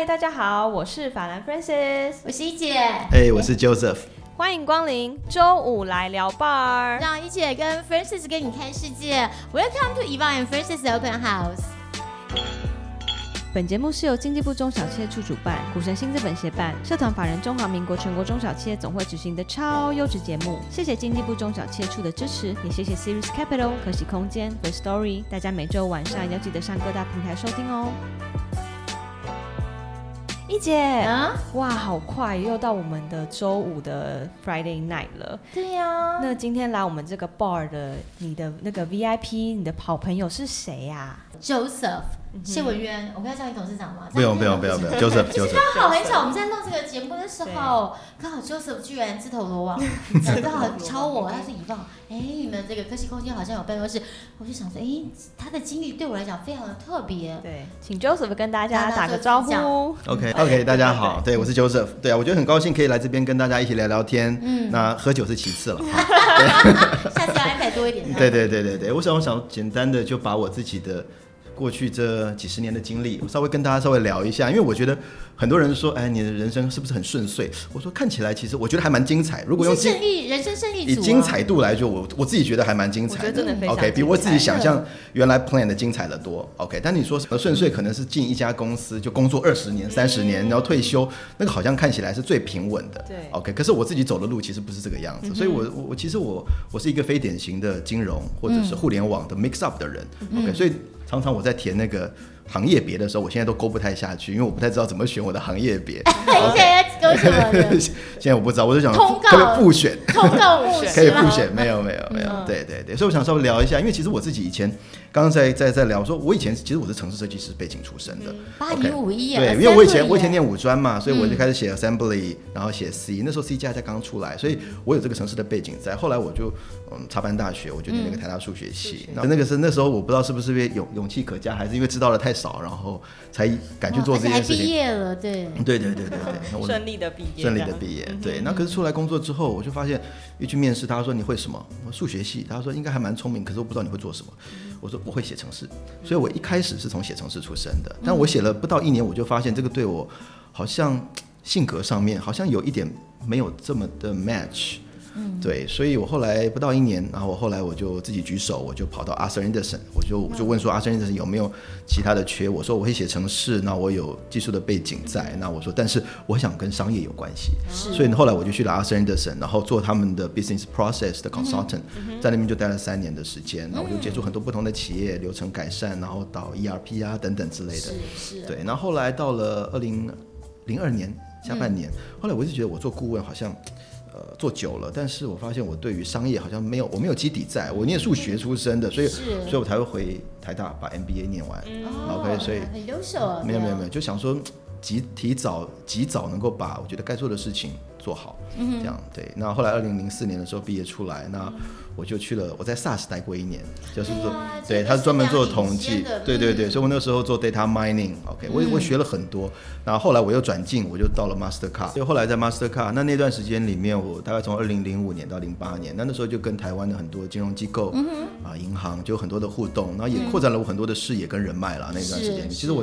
嗨，大家好，我是法兰 Francis，我是一姐，哎，我是 Joseph，欢迎光临周五来聊 bar，让一姐跟 Francis 跟你看世界。Welcome to Ivan and Francis Open House。本节目是由经济部中小企业处主办，股神新资本协办，社团法人中华民国全国中小企业总会执行的超优质节目。谢谢经济部中小企业处的支持，也谢谢 Series Capital 可喜空间 The Story。大家每周晚上要记得上各大平台收听哦。一姐，啊，哇，好快，又到我们的周五的 Friday night 了。对呀，那今天来我们这个 bar 的，你的那个 VIP，你的好朋友是谁呀？Joseph。谢文渊，我跟他叫你董事长吗？不用不用不用不用，Joseph Joseph。刚好很巧，我们在弄这个节目的时候，刚好 Joseph 居然自投罗网，刚好敲我，他是以放，哎，你们这个科技空间好像有办公室，我就想说，哎，他的经历对我来讲非常的特别。对，请 Joseph 跟大家打个招呼。OK OK，大家好，对我是 Joseph，对啊，我觉得很高兴可以来这边跟大家一起聊聊天。嗯，那喝酒是其次了。下次要安排多一点。对对对对对，我想我想简单的就把我自己的。过去这几十年的经历，我稍微跟大家稍微聊一下，因为我觉得很多人说，哎，你的人生是不是很顺遂？我说看起来其实我觉得还蛮精彩。如果用胜利人生胜利以精彩度来说，我我自己觉得还蛮精彩的。OK，比我自己想象原来 plan 的精彩的多。OK，但你说什么顺遂，可能是进一家公司就工作二十年、三十年，然后退休，那个好像看起来是最平稳的。对，OK，可是我自己走的路其实不是这个样子，所以我我其实我我是一个非典型的金融或者是互联网的 mix up 的人。OK，所以。常常我在填那个行业别的时候，我现在都勾不太下去，因为我不太知道怎么选我的行业别。现在勾什么？现在我不知道，我就想通告复选，通告复选可以复选？没有没有没有，对对对，所以我想稍微聊一下，因为其实我自己以前。刚刚在在在聊，说我以前其实我是城市设计师背景出身的，八零五一对，因为我以前我以前念五专嘛，所以我就开始写 assembly，然后写 C，那时候 C 加加刚出来，所以我有这个城市的背景在。后来我就嗯插班大学，我就念那个台大数学系，然后那个是那时候我不知道是不是因为勇勇气可嘉，还是因为知道的太少，然后才敢去做这件事情。毕业了，对，对对对对对，顺利的毕业，顺利的毕业，对。那可是出来工作之后，我就发现一去面试，他说你会什么？我数学系，他说应该还蛮聪明，可是我不知道你会做什么。我说我会写程式，所以我一开始是从写程式出身的。但我写了不到一年，我就发现这个对我好像性格上面好像有一点没有这么的 match。对，所以我后来不到一年，然后我后来我就自己举手，我就跑到 Arthur Anderson，我就我就问说 Arthur Anderson 有没有其他的缺？我说我会写程式，那我有技术的背景在，那我说但是我想跟商业有关系，所以后来我就去了 Arthur Anderson，然后做他们的 business process 的 consultant，在那边就待了三年的时间，然后我就接触很多不同的企业流程改善，然后导 ERP 啊等等之类的，是是，对，然后后来到了二零零二年下半年，后来我一直觉得我做顾问好像。呃，做久了，但是我发现我对于商业好像没有，我没有基底在。我念数学出身的，所以，所以我才会回台大把 MBA 念完。OK，所以很优秀啊。没有没有没有，就想说及提早及早能够把我觉得该做的事情做好，这样对。那后来二零零四年的时候毕业出来，那。我就去了，我在 SaaS 待过一年，就是说，对，他是专门做统计，对对对，所以我那时候做 data mining，OK，我我学了很多，然后后来我又转进，我就到了 Mastercard，所以后来在 Mastercard，那那段时间里面，我大概从二零零五年到零八年，那那时候就跟台湾的很多金融机构啊、银行就有很多的互动，然后也扩展了我很多的视野跟人脉了。那段时间，其实我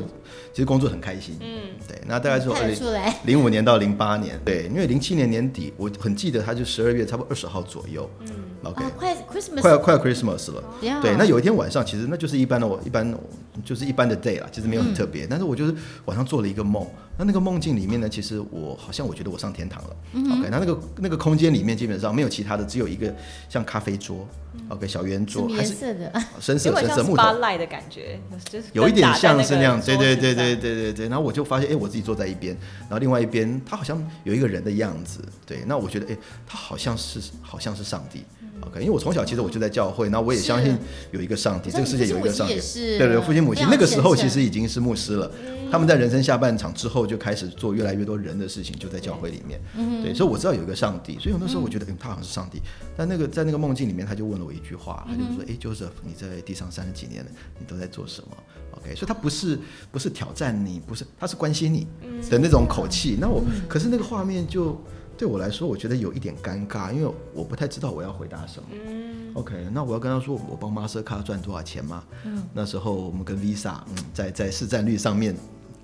其实工作很开心，嗯，对，那大概是二零零五年到零八年，对，因为零七年年底，我很记得，他就十二月差不多二十号左右，嗯，OK。快 Christmas 快要快要 Christmas 了，对，那有一天晚上，其实那就是一般的我一般就是一般的 day 啦，其实没有很特别，但是我就是晚上做了一个梦，那那个梦境里面呢，其实我好像我觉得我上天堂了，OK，那那个那个空间里面基本上没有其他的，只有一个像咖啡桌，OK，小圆桌，还是深色的，深色深色木头的感觉，就是有一点像是那样，对对对对对对对，然后我就发现，哎，我自己坐在一边，然后另外一边他好像有一个人的样子，对，那我觉得，哎，他好像是好像是上帝。OK，因为我从小其实我就在教会，那我也相信有一个上帝，这个世界有一个上帝，对对，父亲母亲那个时候其实已经是牧师了，他们在人生下半场之后就开始做越来越多人的事情，就在教会里面，对，所以我知道有一个上帝，所以有的时候我觉得他好像是上帝，但那个在那个梦境里面，他就问了我一句话，他就说：“哎，Joseph，你在地上三十几年了，你都在做什么？”OK，所以他不是不是挑战你，不是，他是关心你的那种口气。那我可是那个画面就。对我来说，我觉得有一点尴尬，因为我不太知道我要回答什么。嗯，OK，那我要跟他说我帮 Mastercard 赚多少钱吗？嗯，那时候我们跟 Visa，嗯，在在市占率上面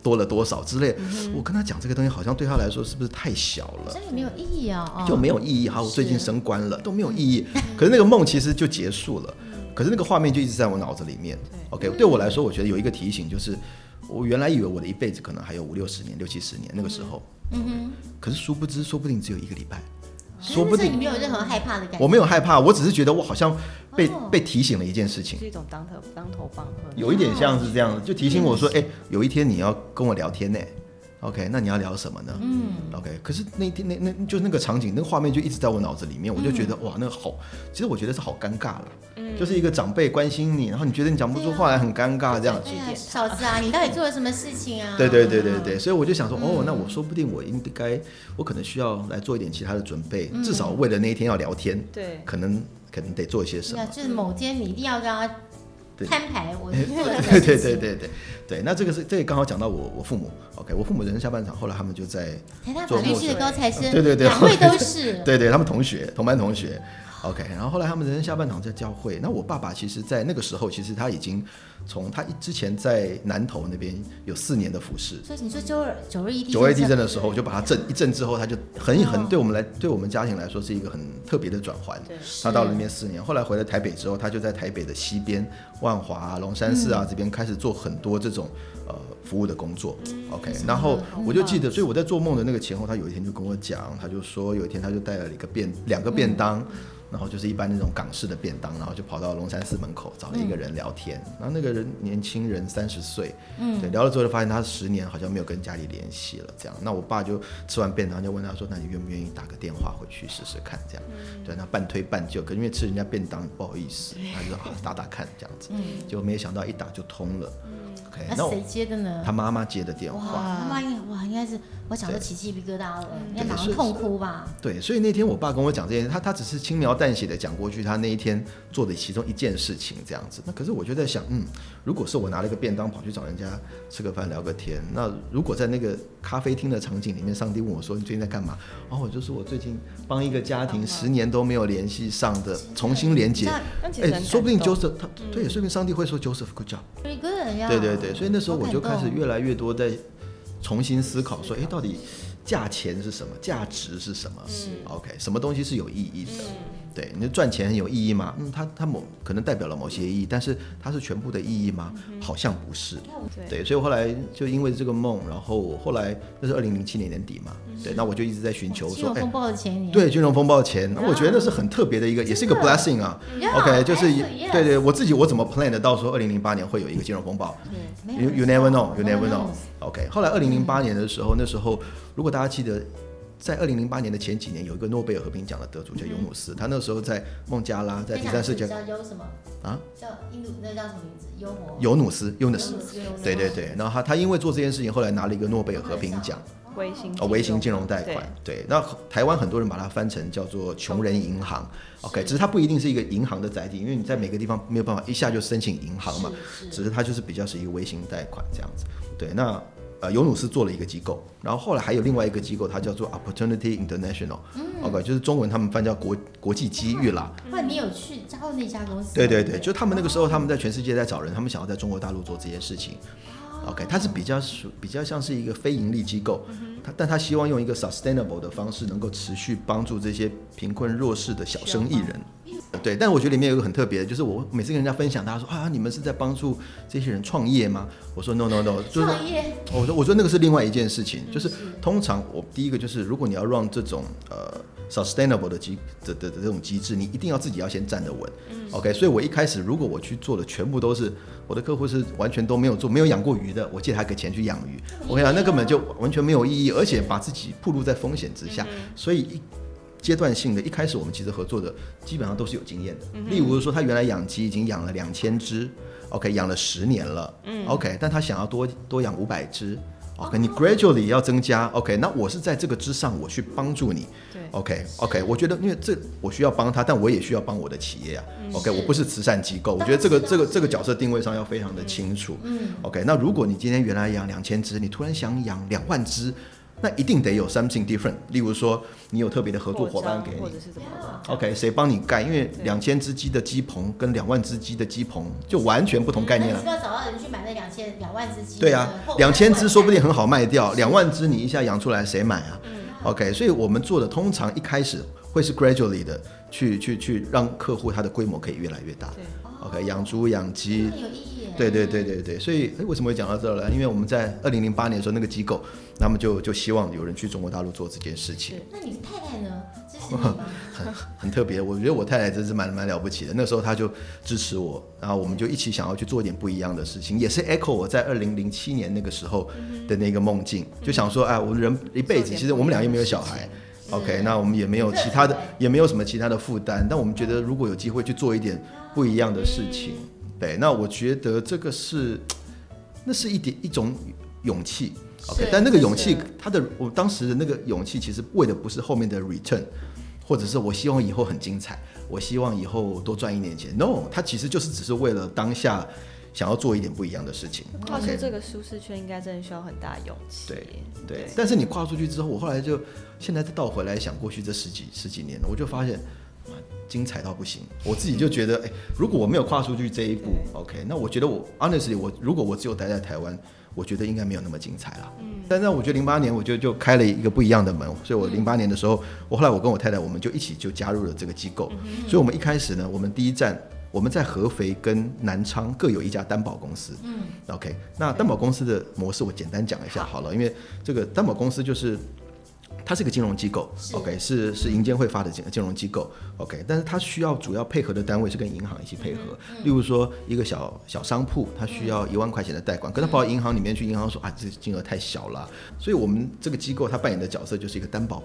多了多少之类。我跟他讲这个东西，好像对他来说是不是太小了？这也没有意义啊，哦就没有意义。好，我最近升官了，都没有意义。可是那个梦其实就结束了，可是那个画面就一直在我脑子里面。OK，对我来说，我觉得有一个提醒就是，我原来以为我的一辈子可能还有五六十年、六七十年那个时候，嗯哼，可是殊不知，说不定只有一个礼拜，说不定你没有任何害怕的感觉，我没有害怕，我只是觉得我好像被哦被提醒了一件事情是。一种当头当头棒喝。有一点像是这样，就提醒我说，哎、有一天你要跟我聊天呢。OK，那你要聊什么呢？嗯，OK，可是那天那那就那个场景，那个画面就一直在我脑子里面，我就觉得、哇，那个好，其实我觉得是好尴尬了。嗯就是一个长辈关心你，然后你觉得你讲不出话来，很尴尬这样。对呀，嫂子啊，你到底做了什么事情啊？对对对对对，所以我就想说，哦，那我说不定我应该，我可能需要来做一点其他的准备，至少为了那一天要聊天，对，可能可能得做一些什么。就是某天你一定要跟他对摊牌，我 对对？对对对对，那这个是这也刚好讲到我我父母，OK，我父母人生下半场，后来他们就在台大法律系的高材生，对对对。两位都是，对对，他们同学，同班同学。OK，然后后来他们人生下半场在教会。那我爸爸其实，在那个时候，其实他已经从他之前在南投那边有四年的服侍。所以你说九二九二一地九二地震的的时候，我就把他震一震之后，他就很很对我们来，对我们家庭来说是一个很特别的转换。他到了那边四年，后来回了台北之后，他就在台北的西边万华啊、龙山寺啊这边开始做很多这种呃服务的工作。OK，然后我就记得，所以我在做梦的那个前后，他有一天就跟我讲，他就说有一天他就带了一个便两个便当。然后就是一般那种港式的便当，然后就跑到龙山寺门口找了一个人聊天，然后那个人年轻人三十岁，嗯，对，聊了之后就发现他十年好像没有跟家里联系了，这样。那我爸就吃完便当就问他说：“那你愿不愿意打个电话回去试试看？”这样，对，那半推半就，可因为吃人家便当不好意思，他就说啊打打看这样子，结果没想到一打就通了。OK，那谁接的呢？他妈妈接的电，话，他妈应哇，应该是我想都起鸡皮疙瘩了，应该马上痛哭吧？对，所以那天我爸跟我讲这件事，他他只是轻描淡写的讲过去，他那一天做的其中一件事情这样子。那可是我就在想，嗯，如果是我拿了一个便当跑去找人家吃个饭聊个天，那如果在那个咖啡厅的场景里面，上帝问我说你最近在干嘛？然哦，我就说我最近帮一个家庭十年都没有联系上的重新连接。哎，说不定 Joseph 他对，说不定上帝会说 Joseph good job。very good 呀。对对对，所以那时候我就开始越来越多在重新思考说，哎，到底价钱是什么？价值是什么？是 OK，什么东西是有意义的？对，你赚钱有意义吗？嗯，它它某可能代表了某些意义，但是它是全部的意义吗？好像不是。对对，所以我后来就因为这个梦，然后我后来那是二零零七年年底嘛，对，那我就一直在寻求说，哎金融风，暴的前年，对，金融风暴前，那我觉得那是很特别的一个，也是一个 blessing 啊。OK，就是对对，我自己我怎么 plan 得到说二零零八年会有一个金融风暴？You you never know, you never know. OK，后来二零零八年的时候，那时候如果大家记得，在二零零八年的前几年，有一个诺贝尔和平奖的得主叫尤努斯，他那时候在孟加拉，在第三世界叫尤什么？啊，叫印度那叫什么名字？尤努斯，尤努斯，斯对对对，然后他他因为做这件事情，后来拿了一个诺贝尔和平奖。微型哦，微型金融贷款，对，那台湾很多人把它翻成叫做穷人银行，OK，只是它不一定是一个银行的载体，因为你在每个地方没有办法一下就申请银行嘛，是是。只是它就是比较是一个微型贷款这样子，对，那呃尤努斯做了一个机构，然后后来还有另外一个机构，它叫做 Opportunity International，OK，、就是中文他们翻叫国国际机遇啦，后来你有去加入那家公司？对对对，就他们那个时候他们在全世界在找人，他们想要在中国大陆做这件事情。OK，它是比较属比较像是一个非盈利机构，它但它希望用一个 sustainable 的方式，能够持续帮助这些贫困弱势的小生意人。对，但我觉得里面有一个很特别的，就是我每次跟人家分享，他说啊，你们是在帮助这些人创业吗？我说 no no no，就是创业我说我说那个是另外一件事情，就是通常我第一个就是如果你要让这种呃 sustainable 的机的的的这种机制，你一定要自己要先站得稳。OK，所以我一开始如果我去做的全部都是我的客户是完全都没有做没有养过鱼的，我借他个钱去养鱼，我跟你讲那根本就完全没有意义，而且把自己暴露在风险之下，所以一。阶段性的，一开始我们其实合作的基本上都是有经验的。例如说，他原来养鸡已经养了两千只，OK，养了十年了，OK，但他想要多多养五百只，OK，你 gradually 要增加，OK，那我是在这个之上，我去帮助你对，OK OK，我觉得因为这我需要帮他，但我也需要帮我的企业啊，OK，我不是慈善机构，我觉得这个这个这个角色定位上要非常的清楚，嗯，OK，那如果你今天原来养两千只，你突然想养两万只。那一定得有 something different。例如说，你有特别的合作伙伴给你或者是怎么的？，OK，谁帮你盖？因为两千只鸡的鸡棚跟两万只鸡的鸡棚就完全不同概念了那你是。不是要找到人去买那两千两万只鸡？对啊，两千只说不定很好卖掉，两万只你一下养出来谁买啊、o 嗯 k 所以我们做的通常一开始会是 gradually 的去去去让客户他的规模可以越来越大。对，OK，养猪养鸡，有意义。对对对对对，所以哎为什么会讲到这儿呢？因为我们在二零零八年的时候，那个机构，他们就就希望有人去中国大陆做这件事情，那你太太呢？支持你吗？很特别。我觉得我太太真是蛮蛮了不起的，那时候她就支持我，然后我们就一起想要去做一点不一样的事情，也是 echo 我在二零零七年那个时候的那个梦境，就想说，哎，我们人一辈子，其实我们俩又没有小孩。OK，那我们也没有其他的，也没有什么其他的负担，但我们觉得如果有机会去做一点不一样的事情，对，那我觉得这个是，那是一点一种勇气，OK，但那个勇气，他的我当时的那个勇气，其实为的不是后面的 return，或者是我希望以后很精彩，我希望以后多赚一点钱，no，他其实就是只是为了当下想要做一点不一样的事情跨出这个舒适圈，应该真的需要很大勇气。对对，但是你跨出去之后，我后来就现在再倒回来想过去这十几十几年，我就发现。精彩到不行，我自己就觉得，哎、如果我没有跨出去这一步，OK，那我觉得我 honestly，我如果我只有待在台湾，我觉得应该没有那么精彩了。嗯，但是我觉得零八年我就就开了一个不一样的门，所以我零八年的时候，我后来我跟我太太我们就一起就加入了这个机构，所以我们一开始呢，我们第一站我们在合肥跟南昌各有一家担保公司。嗯，OK，那担保公司的模式我简单讲一下好了，因为这个担保公司就是。它是个金融机构是，OK，是是银监会发的金金融机构，OK，但是它需要主要配合的单位是跟银行一起配合，例如说一个小小商铺，它需要一万块钱的贷款，可是他跑到银行里面去，银行说啊这金额太小了，所以我们这个机构它扮演的角色就是一个担保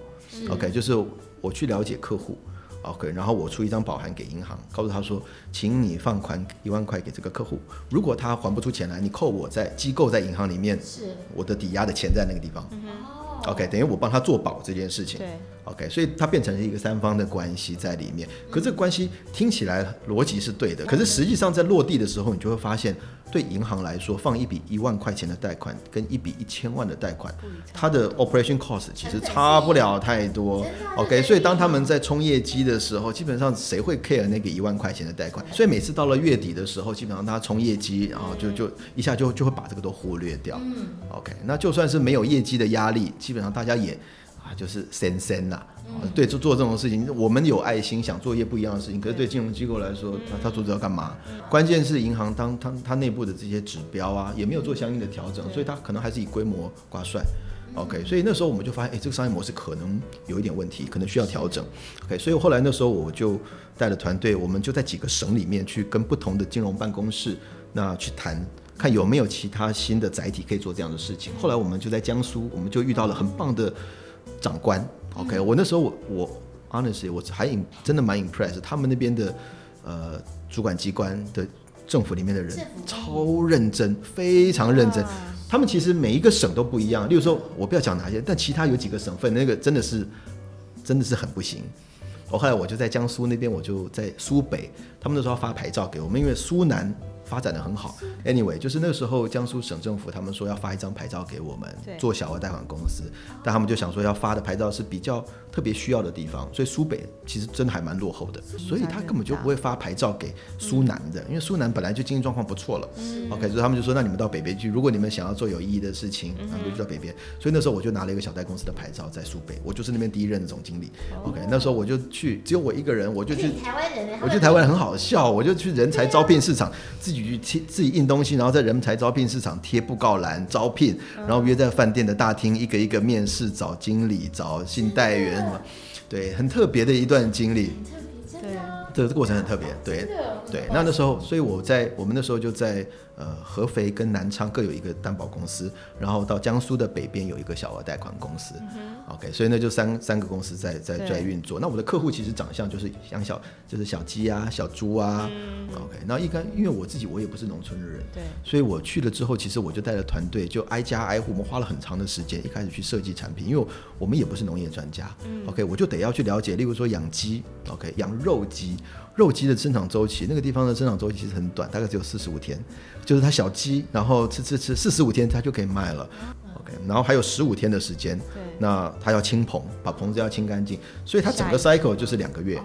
，OK，就是我去了解客户。OK，然后我出一张保函给银行，告诉他说，请你放款一万块给这个客户，如果他还不出钱来，你扣我在机构在银行里面是。我的抵押的钱在那个地方。哦 OK，等于我帮他做保这件事情。对 OK，所以它变成了一个三方的关系在里面。可这个关系听起来逻辑是对的，可是实际上在落地的时候，你就会发现，对银行来说，放一笔一万块钱的贷款跟一笔一千万的贷款，它的 operation cost 其实差不了太多。OK，所以当他们在冲业绩的时候，基本上谁会 care 那个一万块钱的贷款？所以每次到了月底的时候，基本上他冲业绩，然后就就一下就就会把这个都忽略掉。嗯，OK，那就算是没有业绩的压力，基本上大家也啊就是 sense sense 啦。啊对，就做这种事情，我们有爱心，想做一些不一样的事情。可是对金融机构来说，他他做这要干嘛？关键是银行当他他内部的这些指标啊，也没有做相应的调整，所以他可能还是以规模挂帅。OK，所以那时候我们就发现，哎，这个商业模式可能有一点问题，可能需要调整。OK，所以后来那时候我就带了团队，我们就在几个省里面去跟不同的金融办公室那去谈，看有没有其他新的载体可以做这样的事情。后来我们就在江苏，我们就遇到了很棒的长官。OK，我那时候我我 honestly 我还真的蛮 impressed，他们那边的呃主管机关的政府里面的人超认真，非常认真。他们其实每一个省都不一样，例如说我不要讲哪些，但其他有几个省份那个真的是真的是很不行。我后来我就在江苏那边，我就在苏北，他们那时候发牌照给我们，因为苏南发展的很好。Anyway，就是那个时候江苏省政府他们说要发一张牌照给我们做小额贷款公司，但他们就想说要发的牌照是比较特别需要的地方，所以苏北其实真的还蛮落后的，所以他根本就不会发牌照给苏南的，因为苏南本来就经济状况不错了。OK，所以他们就说那你们到北边去，如果你们想要做有意义的事情，那就去到北边。所以那时候我就拿了一个小贷公司的牌照在苏北，我就是那边第一任的总经理。OK，那时候我就去，只有我一个人，我就去台湾？我去台湾很好笑，我就去人才招聘市场，自己去贴自己印东西，然后在人才招聘市场贴布告栏招聘，然后约在饭店的大厅一个一个面试，找经理，找信贷员什么，对，很特别的一段经历。对这个过程很特别，对。对。那那时候，所以我在我们那时候就在呃合肥跟南昌各有一个担保公司，然后到江苏的北边有一个小额贷款公司。OK，所以那就三三个公司在在在运作。那我的客户其实长相就是养小就是小鸡啊、小猪啊。OK，那一般因为我自己我也不是农村的人，对所以我去了之后，其实我就带了团队，就挨家挨户，我们花了很长的时间，一开始去设计产品，因为我们也不是农业专家、o k 我就得要去了解，例如说养鸡，OK，养肉鸡，肉鸡的生长周期，那个地方的生长周期其实很短，大概只有四十五天，就是它小鸡，然后吃吃吃，四十五天它就可以卖了。OK，OK，然后还有十五天的时间，那它要清棚，把棚子要清干净，所以它整个 cycle 就是两个月。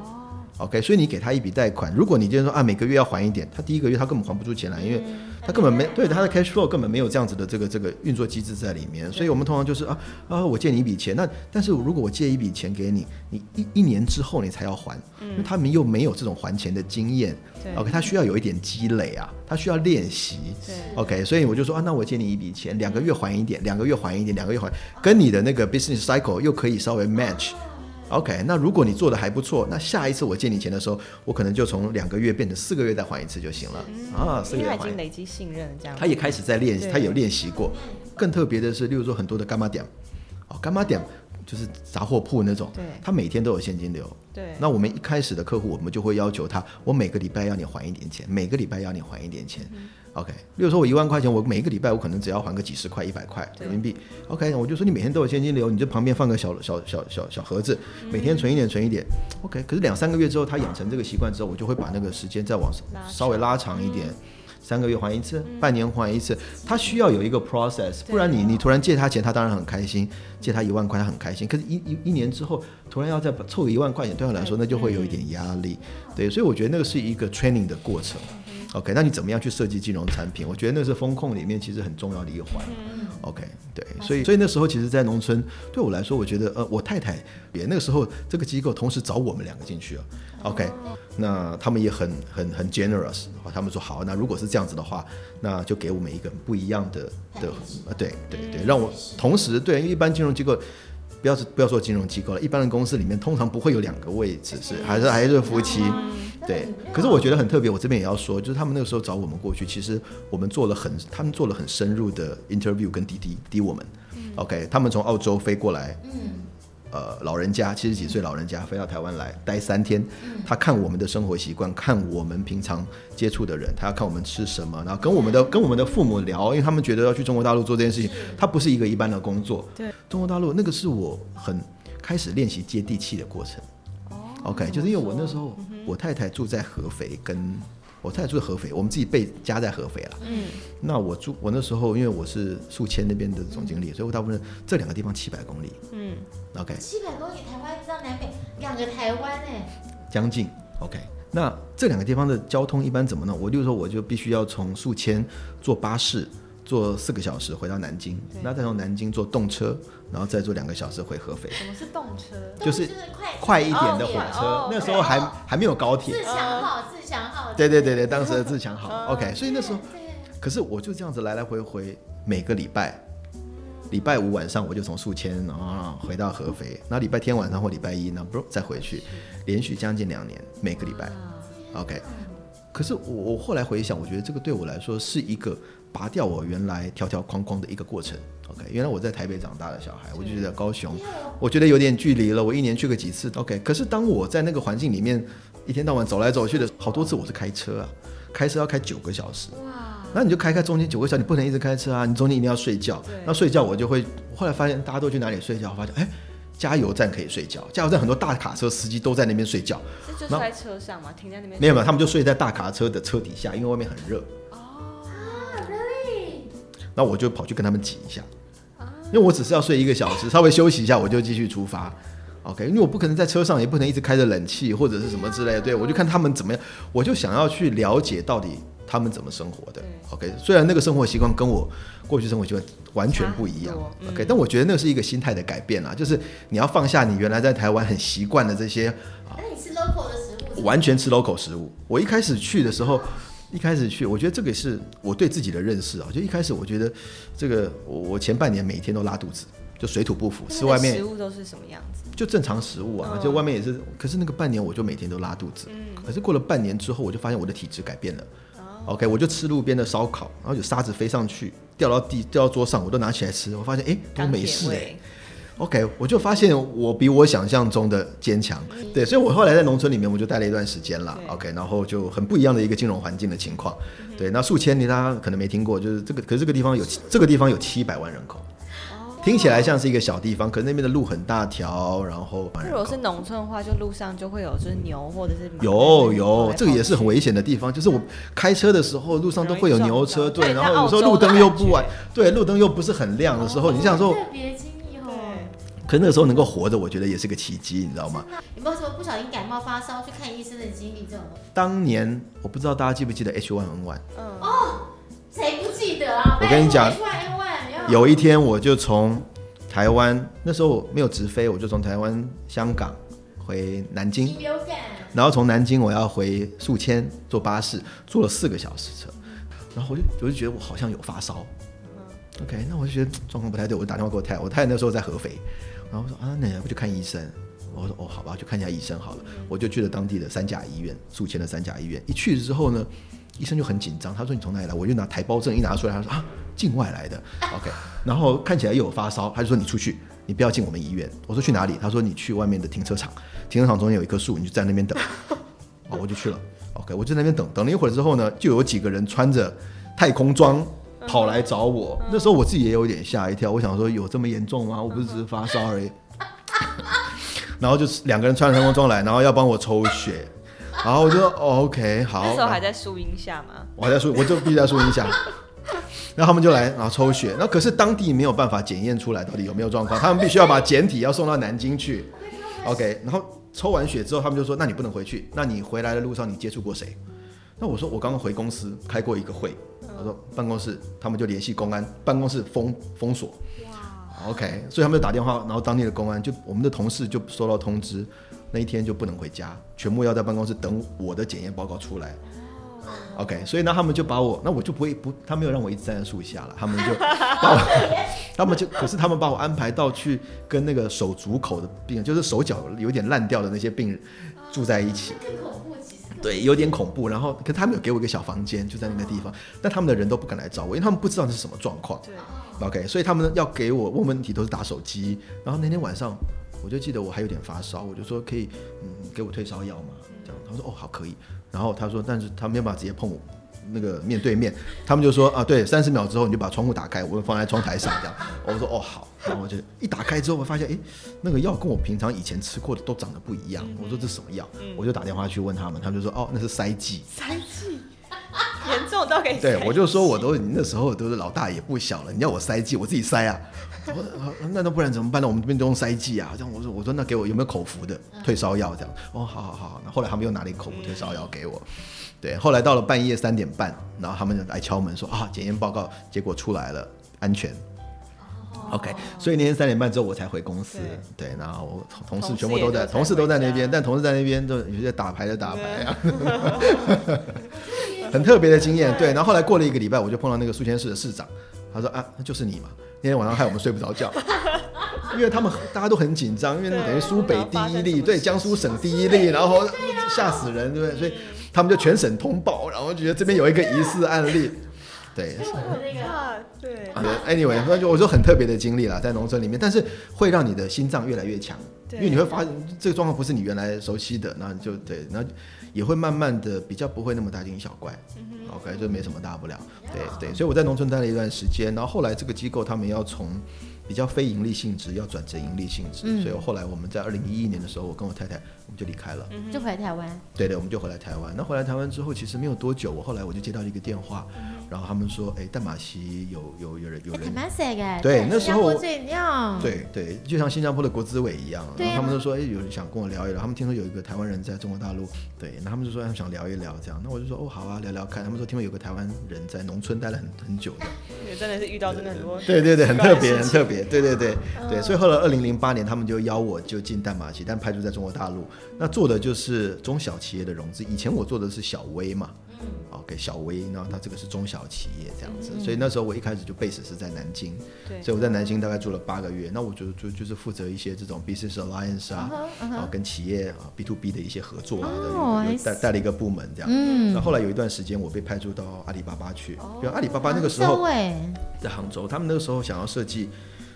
OK，所以你给他一笔贷款，如果你今天说啊每个月要还一点，他第一个月他根本还不出钱来，因为他根本没对他的 cash flow 根本没有这样子的这个这个运作机制在里面，所以我们通常就是啊啊我借你一笔钱，那但是如果我借一笔钱给你，你一一年之后你才要还，因为他们又没有这种还钱的经验对，OK，他需要有一点积累啊，他需要练习。对 OK，所以我就说啊，那我借你一笔钱，两个月还一点，两个月还一点，两个月还，跟你的那个 business cycle 又可以稍微 match。OK，那如果你做的还不错，那下一次我借你钱的时候，我可能就从两个月变成四个月再还一次就行了。啊，四因为他个月还一已经累积信任了，这样他也开始在练习，他有练习过。更特别的是，例如说很多的干妈点，哦，干妈点就是杂货铺那种对，他每天都有现金流。对，那我们一开始的客户，我们就会要求他，我每个礼拜要你还一点钱，每个礼拜要你还一点钱。OK，例如说我一万块钱，我每一个礼拜我可能只要还个几十块、一百块人民币。OK，我就说你每天都有现金流，你就旁边放个小小小小小盒子，每天存一点存一点。OK，可是两三个月之后，他养成这个习惯之后，我就会把那个时间再往稍微拉长一点。三个月还一次，半年还一次，他需要有一个 process，不然你你突然借他钱，他当然很开心，借他一万块他很开心，可是一一一年之后突然要再把凑个一万块钱，对他来说那就会有一点压力，对，所以我觉得那个是一个 training 的过程。OK，那你怎么样去设计金融产品？我觉得那是风控里面其实很重要的一个环。OK，对，所以所以那时候其实，在农村对我来说，我觉得呃，我太太也那个时候这个机构同时找我们两个进去了。OK，那他们也很很很 generous，哦他们说好，那如果是这样子的话，那就给我们一个不一样的的，呃，对对对，让我同时对，因为一般金融机构。不要是不要说金融机构了，一般的公司里面通常不会有两个位置，是还是还是夫妻，对。可是我觉得很特别，我这边也要说，就是他们那个时候找我们过去，其实我们做了很，他们做了很深入的 interview 跟滴滴滴我们，OK，他们从澳洲飞过来，呃，老人家七十几岁老人家飞到台湾来待三天，他看我们的生活习惯，看我们平常接触的人，他要看我们吃什么，然后跟我们的跟我们的父母聊，因为他们觉得要去中国大陆做这件事情，他不是一个一般的工作。对，中国大陆那个是我很开始练习接地气的过程。OK，就是因为我那时候我太太住在合肥，跟我太太住在合肥，我们自己被家在合肥了。嗯，那我住我那时候因为我是宿迁那边的总经理，所以我大部分这两个地方七百公里。嗯，OK，七百公里，台湾到南北两个台湾哎，将近 OK。那这两个地方的交通一般怎么弄？我例如说，我就必须要从宿迁坐巴士坐四个小时回到南京，那再从南京坐动车，然后再坐两个小时回合肥，什么是动车？就是快快一点的火车。哦那时候还还没有高铁自，强号，自强号，对对对对，当时的自强好 OK。所以那时候，可是我就这样子来来回回，每个礼拜。礼拜五晚上我就从宿迁啊回到合肥，然后礼拜天晚上或礼拜一呢，不再回去，连续将近两年，每个礼拜。OK，可是我我后来回想，我觉得这个对我来说是一个拔掉我原来条条框框的一个过程。OK，原来我在台北长大的小孩，我就觉得高雄，我觉得有点距离了。我一年去个几次，OK。可是当我在那个环境里面一天到晚走来走去的，好多次我是开车啊，开车要开九个小时。哇，那你就开开中间九个小时，你不能一直开车啊，你中间一定要睡觉。那睡觉我就会，后来发现大家都去哪里睡觉，我发现哎，加油站可以睡觉，加油站很多大卡车司机都在那边睡觉。这就是在车上嘛，停在那边。没有没有，他们就睡在大卡车的车底下，因为外面很热。那我就跑去跟他们挤一下，因为我只是要睡一个小时，稍微休息一下，我就继续出发。OK，因为我不可能在车上，也不能一直开着冷气或者是什么之类的。对我就看他们怎么样，我就想要去了解到底他们怎么生活的。OK，虽然那个生活习惯跟我过去生活习惯完全不一样，OK，但我觉得那是一个心态的改变啦，就是你要放下你原来在台湾很习惯的这些那你吃 local 的食物？完全吃 local 食物。我一开始去的时候，一开始去，我觉得这个是我对自己的认识啊。就一开始我觉得这个，我我前半年每天都拉肚子，就水土不服，吃外面食物都是什么样子？就正常食物啊，嗯就外面也是。可是那个半年我就每天都拉肚子，嗯可是过了半年之后，我就发现我的体质改变了。哦 OK，我就吃路边的烧烤，然后有沙子飞上去，掉到地，掉到桌上，我都拿起来吃。我发现，哎、都没事哎、OK，我就发现我比我想象中的坚强，对，所以我后来在农村里面我就待了一段时间了，OK，然后就很不一样的一个金融环境的情况，对，那宿迁你大家可能没听过，就是这个，可是这个地方有这个地方有七百万人口。听起来像是一个小地方，可是那边的路很大条，然后如果是农村的话，就路上就会有就是牛或者是马有有，这个也是很危险的地方，就是我开车的时候，路上都会有牛车，对，然后有时候路灯又不感完，对，路灯又不是很亮的时候，你想说可是那个时候能够活着，我觉得也是个奇迹，你知道吗？有没有什么不小心感冒发烧去看医生的经历？这种？当年我不知道大家记不记得 H1N1，嗯哦，谁不记得啊？我跟你讲，H1N1 有。一天我就从台湾，那时候我没有直飞，我就从台湾、香港回南京，然后从南京我要回宿迁，坐巴士坐了四个小时车，然后我就我就觉得我好像有发烧，OK，那我就觉得状况不太对，我就打电话给我太太，我太太那时候在合肥，然后我说啊，那要不去看医生。我说哦，好吧，去看一下医生好了。我就去了当地的三甲医院，宿迁的三甲医院。一去之后呢，医生就很紧张，他说你从哪里来？我就拿台胞证一拿出来，他说啊，境外来的，OK。然后看起来又有发烧，他就说你出去，你不要进我们医院。我说去哪里？他说你去外面的停车场，停车场中间有一棵树，你就在那边等。哦，我就去了，OK，我就在那边等，等了一会儿之后呢，就有几个人穿着太空装跑来找我。那时候我自己也有点吓一跳，我想说有这么严重吗？我不是只是发烧而已。然后就是两个人穿着太空装来，然后要帮我抽血，然后我就说、哦、OK 好，那时候还在树荫下吗？我还在树，我就必须在树荫下。然后他们就来，然后抽血，然后可是当地没有办法检验出来到底有没有状况，他们必须要把检体要送到南京去。OK，然后抽完血之后，他们就说：“那你不能回去，那你回来的路上你接触过谁？”那我说：“我刚刚回公司开过一个会。”他说：“办公室，他们就联系公安，办公室封封锁。” OK，所以他们就打电话，然后当地的公安就我们的同事就收到通知，那一天就不能回家，全部要在办公室等我的检验报告出来。OK，所以呢，他们就把我，那我就不会不，他没有让我一直站在树下了，他们就 把我，他们就，可是他们把我安排到去跟那个手足口的病人，就是手脚有点烂掉的那些病人住在一起。更恐怖，其实对，有点恐怖。然后，可他们有给我一个小房间，就在那个地方，但他们的人都不敢来找我，因为他们不知道那是什么状况。对，OK，所以他们要给我问问题都是打手机。然后那天晚上，我就记得我还有点发烧，我就说可以，嗯，给我退烧药嘛，这样。他说哦好可以。然后他说，但是他没有办法直接碰我。那个面对面，他们就说啊，对，三十秒之后你就把窗户打开，我们放在窗台上这样。我说哦好，然后就一打开之后，我发现哎，那个药跟我平常以前吃过的都长得不一样。我说这什么药？我就打电话去问他们，他们就说哦那是塞剂。塞剂 严重到可以对，我就说我都那时候都是老大也不小了，你要我塞剂，我自己塞啊。我说啊那那不然怎么办呢？我们这边都用塞剂啊。这样我说我说那给我有没有口服的退烧药这样？哦，好好好。那后来他们又拿了一个口服退烧药给我。对，后来到了半夜三点半，然后他们就来敲门说啊，检验报告结果出来了，安全。OK，所以那天三点半之后我才回公司，对，然后我同同事全部都在，同事都在那边，但同事在那边都有些打牌的打牌啊，很特别的经验。对，然后后来过了一个礼拜，我就碰到那个宿迁市的市长，他说啊，那就是你嘛。那天晚上害我们睡不着觉，因为他们大家都很紧张，因为等于苏北第一例，对，江苏省第一例，然后吓死人，对不对？所以他们就全省通报，然后觉得这边有一个疑似案例，对。我那个啊，对，啊 Anyway，那就我就很特别的经历了，在农村里面，但是会让你的心脏越来越强，因为你会发现这个状况不是你原来熟悉的，那就对，那也会慢慢的比较不会那么大惊小怪。OK，就没什么大不了。对对，所以我在农村待了一段时间，然后后来这个机构他们要从比较非盈利性质要转成盈利性质，所以后来我们在二零一一年的时候，我跟我太太我们就离开了。就回台湾，对对，我们就回来台湾。那回来台湾之后，其实没有多久，我后来我就接到一个电话，然后他们说，哎，淡马锡有有有人有人哎蛮 s 哎，对那时候新加坡最亮，对对，就像新加坡的国资委一样，然后他们就说，哎，有人想跟我聊一聊。他们听说有一个台湾人在中国大陆，对，那他们就说他们想聊一聊这样。那我就说，哦，好啊，聊聊看。他们说听说有个台湾人在农村待了很很久的，也真的是遇到真的很多，对对对，很特别，很。特别，对对对对。所以后来二零零八年，他们就邀我就进淡马锡，但派驻在中国大陆。那做的就是中小企业的融资。以前我做的是小微嘛嗯，OK，小微，然后它这个是中小企业这样子。所以那时候我一开始就 base 是在南京，对所以我在南京大概住了八个月。那我就就就是负责一些这种 business alliance 啊，然后跟企业啊 B to B 的一些合作啊，哦有有 I 带带了一个部门这样。嗯那后来有一段时间，我被派驻到阿里巴巴去，比如阿里巴巴那个时候哎，在杭州，他们那个时候想要设计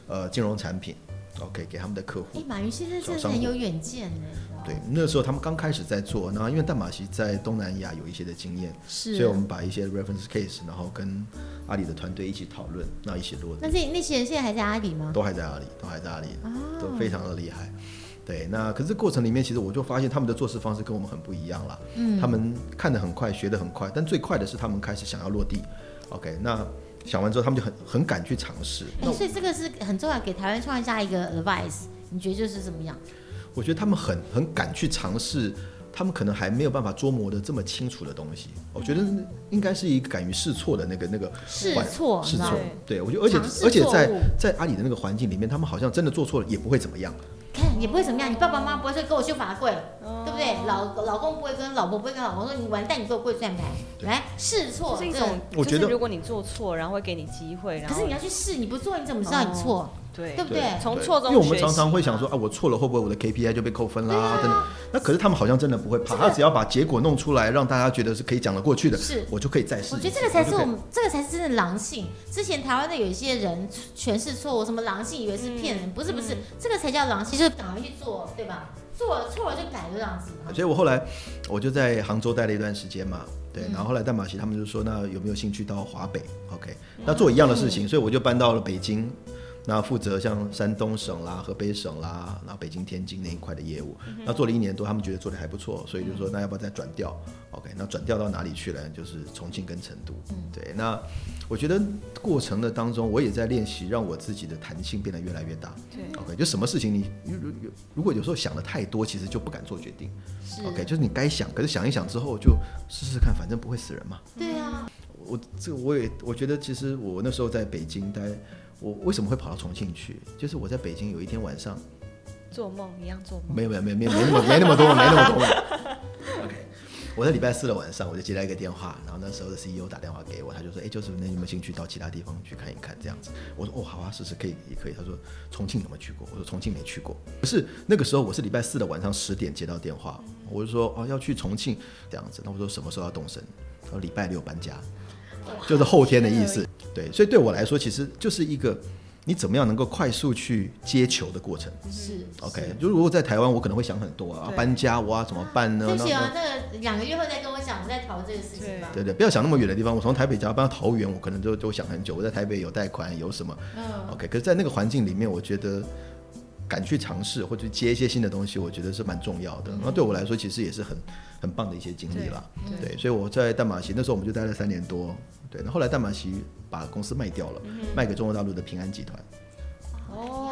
呃金融产品，，OK，给他们的客户哎，。马云先生真的很有远见呢。对，那时候他们刚开始在做，然后因为淡马锡在东南亚有一些的经验，是，所以我们把一些 reference case，然后跟阿里的团队一起讨论，那一起落地那这那些人现在还在阿里吗？都还在阿里，都还在阿里，哦都非常的厉害。对，那可是过程里面，其实我就发现他们的做事方式跟我们很不一样了。嗯他们看得很快，学得很快，但最快的是他们开始想要落地。OK，那想完之后，他们就很很敢去尝试。所以这个是很重要，给台湾创业家一个 advice。你觉得就是怎么样？我觉得他们很很敢去尝试，他们可能还没有办法捉摸的这么清楚的东西。我觉得应该是一个敢于试错的那个那个试环错，试错。对，我觉得而且而且在在阿里的那个环境里面，他们好像真的做错了也不会怎么样。看也不会怎么样，你爸爸妈妈不会说跟我修法柜，哦对不对？老老公不会跟老婆不会跟老公说你完蛋，你给我跪算盘，来试错，是一种，我觉得如果你做错，然后会给你机会，然后可是你要去试，你不做你怎么知道你错？对对不对对从错中因为我们常常会想说啊，我错了会不会我的 KPI 就被扣分啦？啊等等。那可是他们好像真的不会怕，他只要把结果弄出来，让大家觉得是可以讲得过去的，是我就可以再试。我觉得这个才是我们，这个才是真的狼性。之前台湾的有一些人诠释错误，什么狼性，以为是骗人，不是不是，这个才叫狼性，就是赶快去做，对吧？做了错了就改，就这样子。所以我后来我就在杭州待了一段时间嘛，对，嗯然后后来淡马锡他们就说，那有没有兴趣到华北？OK，那做一样的事情，所以我就搬到了北京，那负责像山东省啦、河北省啦，然后北京、天津那一块的业务。那做了一年多，他们觉得做的还不错，所以就说那要不要再转调？OK，那转调到哪里去了？就是重庆跟成都。对，那我觉得过程的当中，我也在练习，让我自己的弹性变得越来越大。对 OK，就什么事情你如如如果有时候想的太多，其实就不敢做决定。是 OK，就是你该想，可是想一想之后就试试看，反正不会死人嘛。对啊，我这个我也我觉得，其实我那时候在北京待，我为什么会跑到重庆去？就是我在北京有一天晚上，做梦一样做梦。没有没有没有没有没那么没那么多没那么多。OK，我在礼拜四的晚上我就接到一个电话，然后那时候的 CEO 打电话给我，他就说，哎，就是那你有没有兴趣到其他地方去看一看这样子？我说，哦，好啊，试试可以也可以。他说，重庆有没有去过？我说重庆没去过。不是那个时候我是礼拜四的晚上十点接到电话，我就说，哦，要去重庆这样子。那我说什么时候要动身？他说礼拜六搬家，就是后天的意思。对，所以对我来说，其实就是一个你怎么样能够快速去接球的过程。是 OK，就如果在台湾，我可能会想很多啊，搬家我要怎么办呢？对不起啊，那个两个月后再跟我讲，我们再讨论这个事情吧。对对，不要想那么远的地方。我从台北家搬到桃园，我可能就就想很久。我在台北有贷款，有什么嗯，OK？可是，在那个环境里面，我觉得敢去尝试或者接一些新的东西，我觉得是蛮重要的。那对我来说，其实也是很很棒的一些经历啦。对对，所以我在淡马锡那时候我们就待了三年多。对，那后来淡马锡把公司卖掉了，卖给中国大陆的平安集团。哦。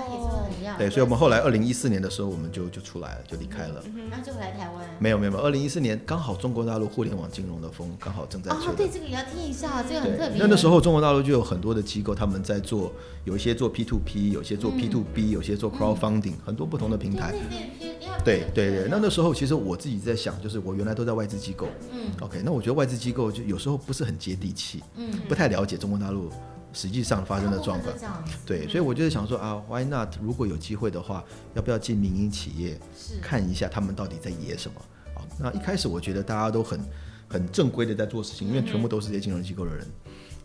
对，所以我们后来二零一四年的时候，我们就就出来了，就离开了。然后就回来台湾。没有没有没有，二零一四年刚好中国大陆互联网金融的风刚好正在吹哦，对，这个也要听一下，这个很特别。那那时候中国大陆就有很多的机构，他们在做，有一些做 P to P，有些做嗯 P to B，、有些做 crowdfunding，、很多不同的平台。对对对，那那时候其实我自己在想，就是我原来都在外资机构嗯，OK，那我觉得外资机构就有时候不是很接地气，嗯，不太了解中国大陆实际上发生的状况对，所以我就是想说啊，Why not？如果有机会的话，要不要进民营企业看一下他们到底在野什么？啊，那一开始我觉得大家都很很正规的在做事情，因为全部都是这些金融机构的人。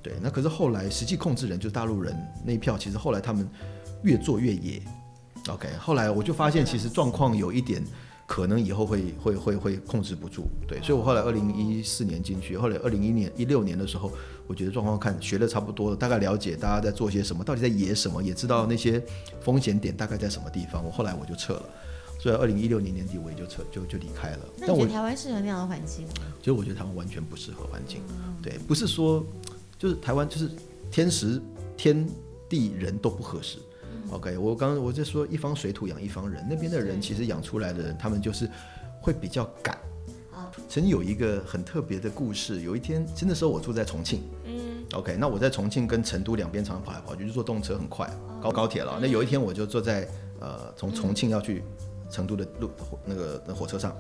对，那可是后来实际控制人就是大陆人那一票，其实后来他们越做越野。OK，后来我就发现其实状况有一点。可能以后会会会会控制不住，对，所以我后来二零一四年进去，后来二零一年一六年的时候，我觉得状况看学的差不多了，大概了解大家在做些什么，到底在野什么，也知道那些风险点大概在什么地方，我后来我就撤了，所以二零一六年年底我也就撤就就离开了。那你觉得台湾适合那样的环境吗？其实我觉得台湾完全不适合环境，对，不是说就是台湾就是天时天地人都不合适。OK，我刚刚我在说一方水土养一方人，那边的人其实养出来的人，他们就是会比较赶。啊曾经有一个很特别的故事，有一天，真的时候我住在重庆嗯，，OK，那我在重庆跟成都两边常常跑来跑去，就坐动车很快，高高铁了。那有一天我就坐在呃从重庆要去成都的路火那个那火车上，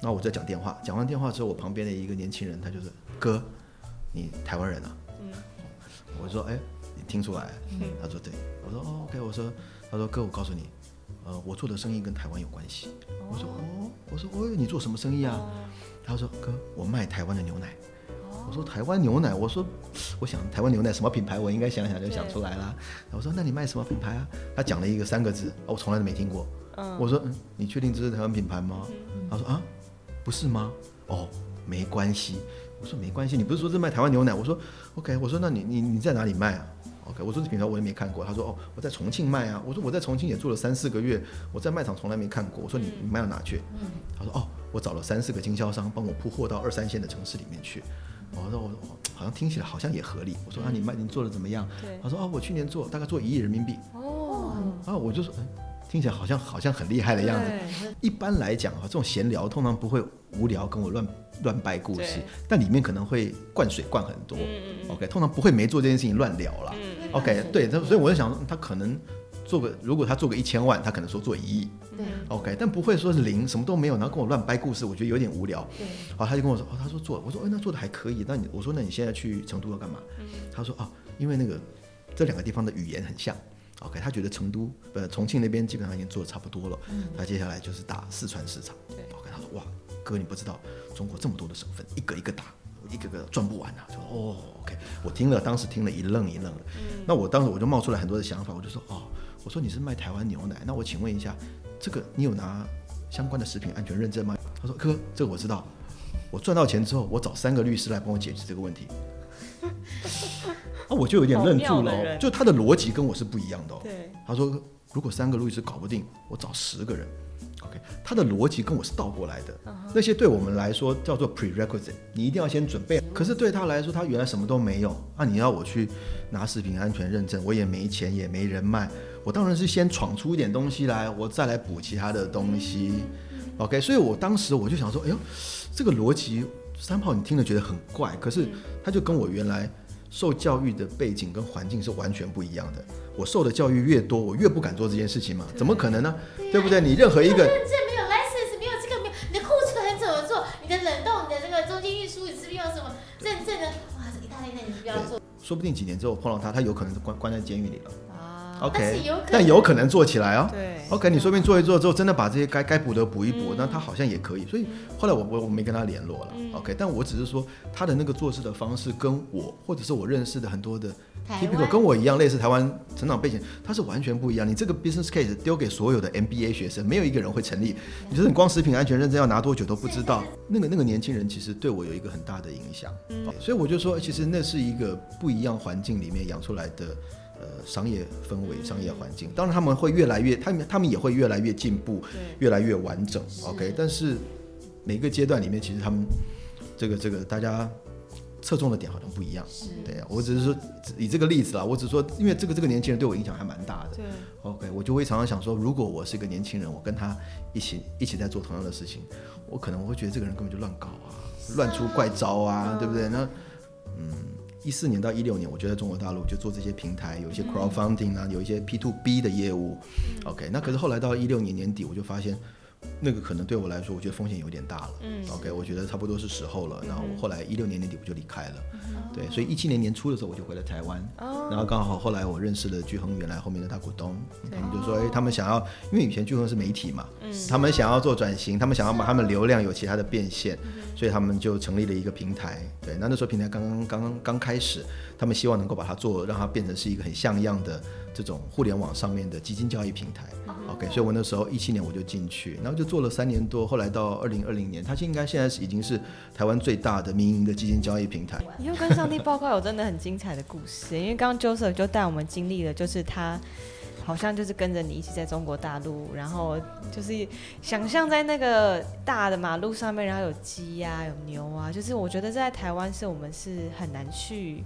然后我在讲电话，讲完电话之后，我旁边的一个年轻人他就是：“哥，你台湾人啊？”嗯我说：“哎，你听出来？”他说：“对。”我说：“哦，OK。”我说：“他说哥，我告诉你，呃，我做的生意跟台湾有关系。”我说：“哦。”我说：“哦，你做什么生意啊？”他说：“哥，我卖台湾的牛奶。”我说台湾牛奶，我说我想台湾牛奶什么品牌，我应该想想就想出来啦。我说那你卖什么品牌啊？他讲了一个三个字，哦我从来都没听过。我说嗯，你确定这是台湾品牌吗？他说啊，不是吗？哦，没关系。我说没关系，你不是说是卖台湾牛奶？我说 OK，我说那你你你在哪里卖啊？OK，我说这品牌我也没看过。他说哦，我在重庆卖啊。我说我在重庆也住了三四个月，我在卖场从来没看过。我说你你卖到哪去？他说哦，我找了三四个经销商帮我铺货到二三线的城市里面去。我说我我好像听起来好像也合理。我说啊，你卖你做的怎么样？对他说哦，我去年做大概做一亿人民币。哦，啊，我就说，嗯，听起来好像好像很厉害的样子。一般来讲啊，这种闲聊通常不会无聊跟我乱乱掰故事，但里面可能会灌水灌很多。OK，通常不会没做这件事情乱聊了。嗯 OK，对，他所以我就想，他可能做个，如果他做个一千万，他可能说做一亿。对 OK，但不会说是零，什么都没有，然后跟我乱掰故事，我觉得有点无聊。对，好，他就跟我说，哦，他说做，我说，哎，那做的还可以。那你，我说，那你现在去成都要干嘛？他说，哦，因为那个这两个地方的语言很像。OK，他觉得成都呃重庆那边基本上已经做的差不多了，他接下来就是打四川市场。对 OK，他说，哇，哥你不知道中国这么多的省份，一个一个打，一个个赚不完啊。就说哦，OK，我听了，当时听了一愣一愣的。那我当时我就冒出来很多的想法，我就说，哦，我说你是卖台湾牛奶，那我请问一下，这个你有拿相关的食品安全认证吗？他说哥，这个我知道。我赚到钱之后，我找三个律师来帮我解决这个问题。啊，我就有点愣住了、就他的逻辑跟我是不一样的、哦。对，他说，如果三个路易斯搞不定，我找十个人。OK，他的逻辑跟我是倒过来的。那些对我们来说叫做 prerequisite，你一定要先准备。可是对他来说，他原来什么都没有。啊，你要我去拿食品安全认证，我也没钱，也没人脉，我当然是先闯出一点东西来，我再来补其他的东西。OK，所以我当时我就想说，哎呦，这个逻辑三炮你听了觉得很怪，可是他就跟我原来受教育的背景跟环境是完全不一样的。我受的教育越多，我越不敢做这件事情嘛？怎么可能呢？对不对？你任何一个证，没有 license，没有这个，没有你的库存怎么做？你的冷冻，你的这个中间运输，你是不是要什么认证的？哇，这一大堆的，你是不要做？说不定几年之后碰到他，他有可能是关关在监狱里了。啊，OK，但有可能但有可能做起来哦。对 OK，你说不定做一做之后，真的把这些该该补的补一补，嗯那他好像也可以。所以后来我我我没跟他联络了。OK，但我只是说他的那个做事的方式跟我或者是我认识的很多的台 typical 湾跟我一样类似台湾成长背景，他是完全不一样。你这个 business case 丢给所有的 MBA 学生，没有一个人会成立。你说你光食品安全认证要拿多久都不知道。那个那个年轻人其实对我有一个很大的影响。嗯所以我就说，其实那是一个不一样环境里面养出来的。呃，商业氛围、商业环境，当然他们会越来越，他们他们也会越来越进步，越来越完整。OK，但是每个阶段里面，其实他们这个这个大家侧重的点好像不一样。是对啊，我只是说以这个例子啦，我只是说，因为这个这个年轻人对我影响还蛮大的。对 OK，我就会常常想说，如果我是一个年轻人，我跟他一起一起在做同样的事情，我可能我会觉得这个人根本就乱搞啊，乱出怪招啊，对不对？那嗯，一四年到一六年，我就在中国大陆就做这些平台，有一些 crowdfunding 啊，有一些 P to B 的业务。OK，那可是后来到一六年年底，我就发现。那个可能对我来说，我觉得风险有点大了。嗯 OK，我觉得差不多是时候了。然后我后来一六年年底我就离开了。对，所以一七年年初的时候我就回了台湾。哦，然后刚好后来我认识了聚亨原来后面的大股东，他们就说，哎，他们想要，因为以前聚亨是媒体嘛，嗯他们想要做转型，他们想要把他们流量有其他的变现，所以他们就成立了一个平台。对，那那时候平台刚刚刚刚刚开始，他们希望能够把它做，让它变成是一个很像样的这种互联网上面的基金交易平台。OK，所以我那时候一七年我就进去，然后就做了三年多，后来到二零二零年，它应该现在是已经是台湾最大的民营的基金交易平台。以后跟上帝报告有真的很精彩的故事，因为刚刚 Joseph 就带我们经历了，就是他好像就是跟着你一起在中国大陆，然后就是想象在那个大的马路上面，然后有鸡呀、有牛啊，就是我觉得在台湾是我们是很难去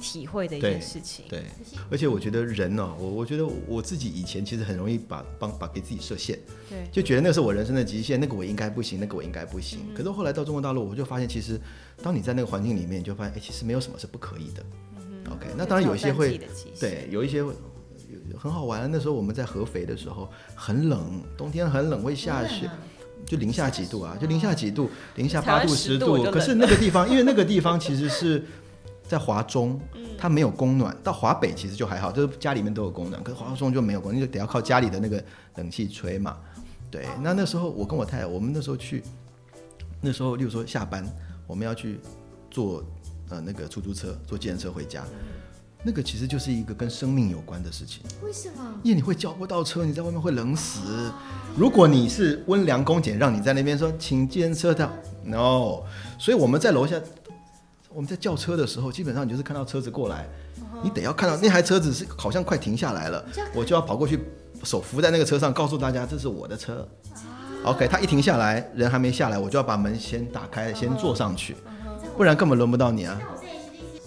体会的一件事情。对，而且我觉得人哦，我我觉得我自己以前其实很容易把帮把给自己设限，对就觉得那是我人生的极限，那个我应该不行，那个我应该不行。可是后来到中国大陆，我就发现其实当你在那个环境里面，你就发现哎，其实没有什么是不可以的。嗯 OK，那当然有一些会对，有一些会很好玩。那时候我们在合肥的时候很冷，冬天很冷，会下雪。就零下几度啊，就零下几度，零下八度、十度可是那个地方，因为那个地方其实是在华中，嗯它没有供暖。到华北其实就还好，就是家里面都有供暖，可是华中就没有供暖，你就得要靠家里的那个冷气吹嘛。对，那那时候我跟我太太，我们那时候去，那时候例如说下班，我们要去坐呃那个出租车、坐计程车回家，那个其实就是一个跟生命有关的事情。为什么？因为你会叫不到车，你在外面会冷死。如果你是温良恭俭让，你在那边说请计程车的，no。所以我们在楼下，我们在叫车的时候，基本上你就是看到车子过来，你得要看到那台车子是好像快停下来了，我就要跑过去，手扶在那个车上，告诉大家这是我的车。OK，他一停下来，人还没下来，我就要把门先打开，先坐上去，不然根本轮不到你啊。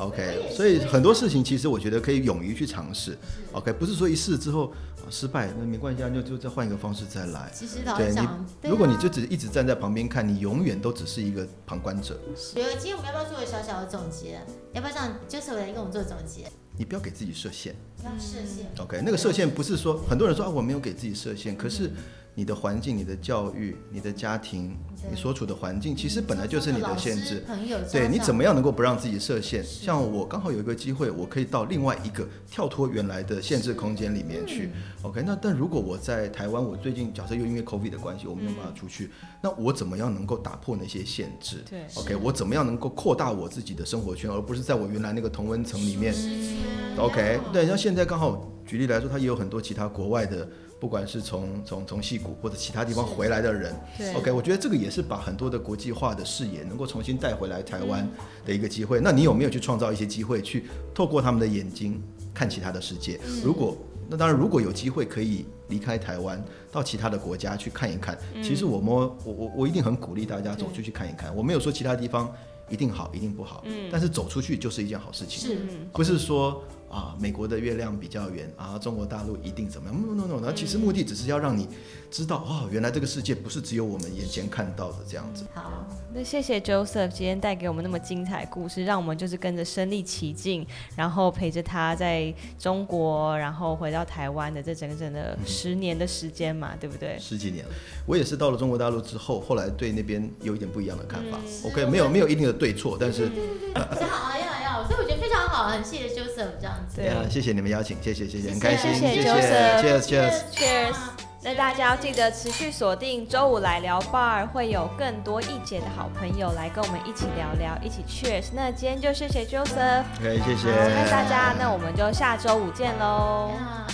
OK，所以很多事情其实我觉得可以勇于去尝试。OK，不是说一试之后啊失败那没关系啊，就就再换一个方式再来。其实老讲，，如果你啊就只一直站在旁边看，你永远都只是一个旁观者。比如今天我们要不要做个小小的总结？要不要让 Joseph 来跟我们做总结？你不要给自己设限。要设限。OK，那个设限不是说很多人说啊我没有给自己设限，可是你的环境、你的教育、你的家庭、你所处的环境，其实本来就是你的限制。对你怎么？么样能够不让自己设限？像我刚好有一个机会，我可以到另外一个跳脱原来的限制空间里面去。OK，那但如果我在台湾，我最近假设又因为 COVID 的关系，我没有办法出去，那我怎么样能够打破那些限制？对，OK，我怎么样能够扩大我自己的生活圈，而不是在我原来那个同温层里面？OK，对，像现在刚好举例来说，它也有很多其他国外的。不管是从从从戏谷或者其他地方回来的人对，OK，我觉得这个也是把很多的国际化的视野能够重新带回来台湾的一个机会。那你有没有去创造一些机会，去透过他们的眼睛看其他的世界？如果那当然，如果有机会可以离开台湾，到其他的国家去看一看，其实我们我我我一定很鼓励大家走出去看一看。我没有说其他地方一定好，一定不好，但是走出去就是一件好事情。是不是说啊，美国的月亮比较圆啊，中国大陆一定怎么样？No No No，然后其实目的只是要让你知道，哦，原来这个世界不是只有我们眼前看到的这样子。好？那谢谢 Joseph 今天带给我们那么精彩的故事，让我们就是跟着身历其境，然后陪着他在中国，然后回到台湾的这整整的十年的时间嘛，对不对？十几年了，我也是到了中国大陆之后，后来对那边有一点不一样的看法。是 OK，没有没有一定的对错，但是 是好啊，要要，所以我觉得非常好，很谢谢 Joseph 这样子。对啊，谢谢你们邀请，谢谢谢谢，很开心，谢谢谢 Joseph cheers cheers。Cheers！那大家要记得持续锁定周五来聊 bar，会有更多一姐的好朋友来跟我们一起聊聊，一起 Cheers。那今天就谢谢 Joseph，OK，谢谢。那大家，那我们就下周五见喽。啊